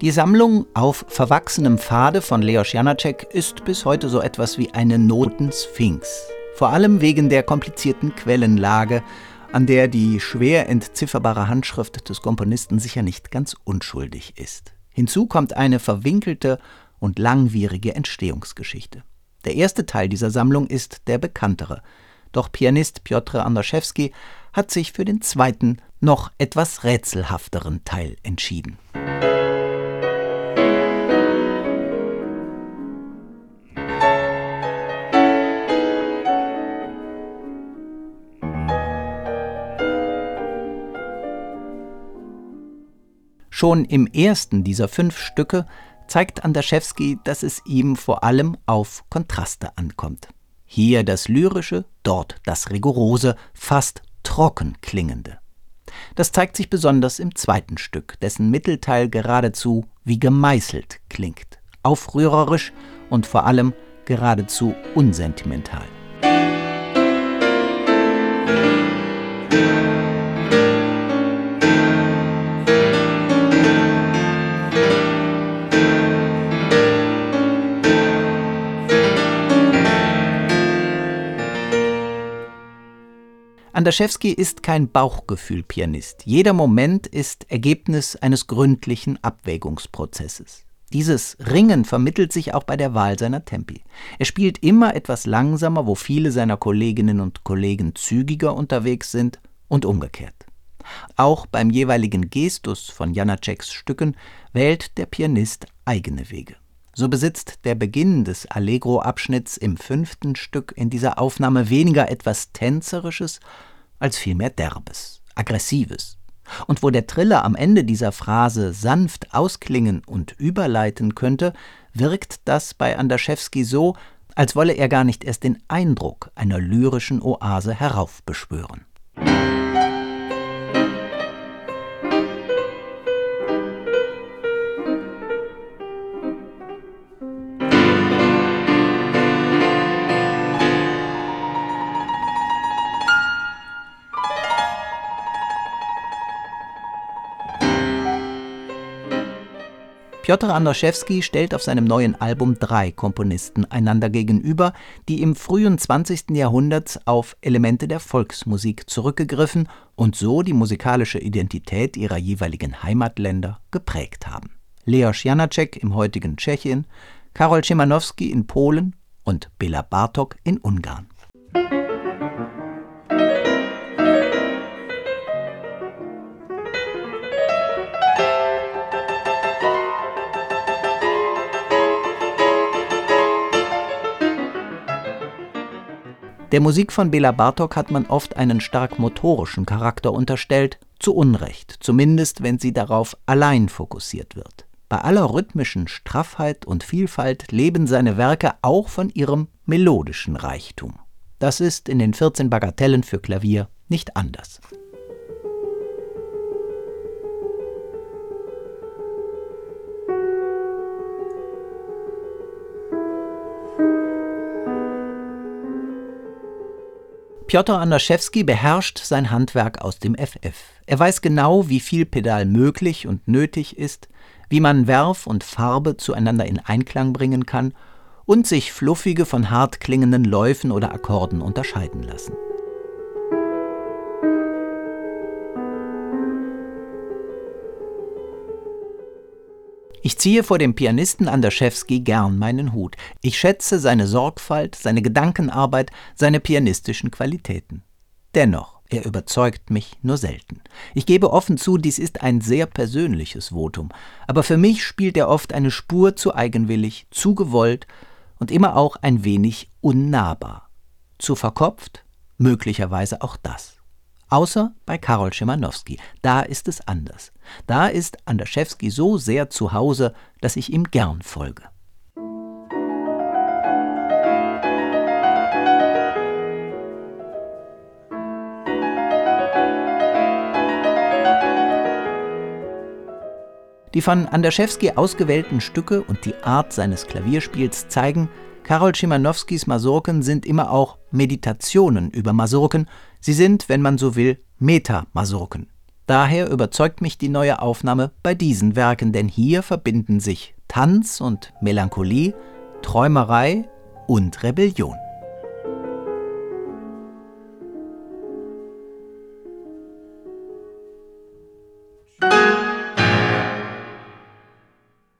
Die Sammlung auf verwachsenem Pfade von Leos Janacek ist bis heute so etwas wie eine Notensphinx. Vor allem wegen der komplizierten Quellenlage, an der die schwer entzifferbare Handschrift des Komponisten sicher nicht ganz unschuldig ist. Hinzu kommt eine verwinkelte und langwierige Entstehungsgeschichte. Der erste Teil dieser Sammlung ist der bekanntere, doch Pianist Piotr Andraszewski hat sich für den zweiten, noch etwas rätselhafteren Teil entschieden. Schon im ersten dieser fünf Stücke zeigt Andaschewski, dass es ihm vor allem auf Kontraste ankommt. Hier das Lyrische, dort das Rigorose, fast trocken klingende. Das zeigt sich besonders im zweiten Stück, dessen Mittelteil geradezu wie gemeißelt klingt, aufrührerisch und vor allem geradezu unsentimental. Andaschewski ist kein Bauchgefühl-Pianist. Jeder Moment ist Ergebnis eines gründlichen Abwägungsprozesses. Dieses Ringen vermittelt sich auch bei der Wahl seiner Tempi. Er spielt immer etwas langsamer, wo viele seiner Kolleginnen und Kollegen zügiger unterwegs sind und umgekehrt. Auch beim jeweiligen Gestus von Janaceks Stücken wählt der Pianist eigene Wege. So besitzt der Beginn des Allegro-Abschnitts im fünften Stück in dieser Aufnahme weniger etwas Tänzerisches als vielmehr Derbes, Aggressives. Und wo der Triller am Ende dieser Phrase sanft ausklingen und überleiten könnte, wirkt das bei Andaschewski so, als wolle er gar nicht erst den Eindruck einer lyrischen Oase heraufbeschwören. Piotr Andoszewski stellt auf seinem neuen Album drei Komponisten einander gegenüber, die im frühen 20. Jahrhundert auf Elemente der Volksmusik zurückgegriffen und so die musikalische Identität ihrer jeweiligen Heimatländer geprägt haben. Leos Janacek im heutigen Tschechien, Karol Szymanowski in Polen und Bela Bartok in Ungarn. Der Musik von Bela Bartok hat man oft einen stark motorischen Charakter unterstellt, zu Unrecht, zumindest wenn sie darauf allein fokussiert wird. Bei aller rhythmischen Straffheit und Vielfalt leben seine Werke auch von ihrem melodischen Reichtum. Das ist in den 14 Bagatellen für Klavier nicht anders. Piotr Andaschewski beherrscht sein Handwerk aus dem FF. Er weiß genau, wie viel Pedal möglich und nötig ist, wie man Werf und Farbe zueinander in Einklang bringen kann und sich fluffige von hart klingenden Läufen oder Akkorden unterscheiden lassen. Ich ziehe vor dem Pianisten Andaschewski gern meinen Hut. Ich schätze seine Sorgfalt, seine Gedankenarbeit, seine pianistischen Qualitäten. Dennoch, er überzeugt mich nur selten. Ich gebe offen zu, dies ist ein sehr persönliches Votum, aber für mich spielt er oft eine Spur zu eigenwillig, zu gewollt und immer auch ein wenig unnahbar. Zu verkopft? Möglicherweise auch das. Außer bei Karol Szymanowski. Da ist es anders. Da ist Andaschewski so sehr zu Hause, dass ich ihm gern folge. Die von Andaschewski ausgewählten Stücke und die Art seines Klavierspiels zeigen, Karol Szymanowskis Masurken sind immer auch Meditationen über Masurken, sie sind, wenn man so will, Meta-Masurken. Daher überzeugt mich die neue Aufnahme bei diesen Werken, denn hier verbinden sich Tanz und Melancholie, Träumerei und Rebellion.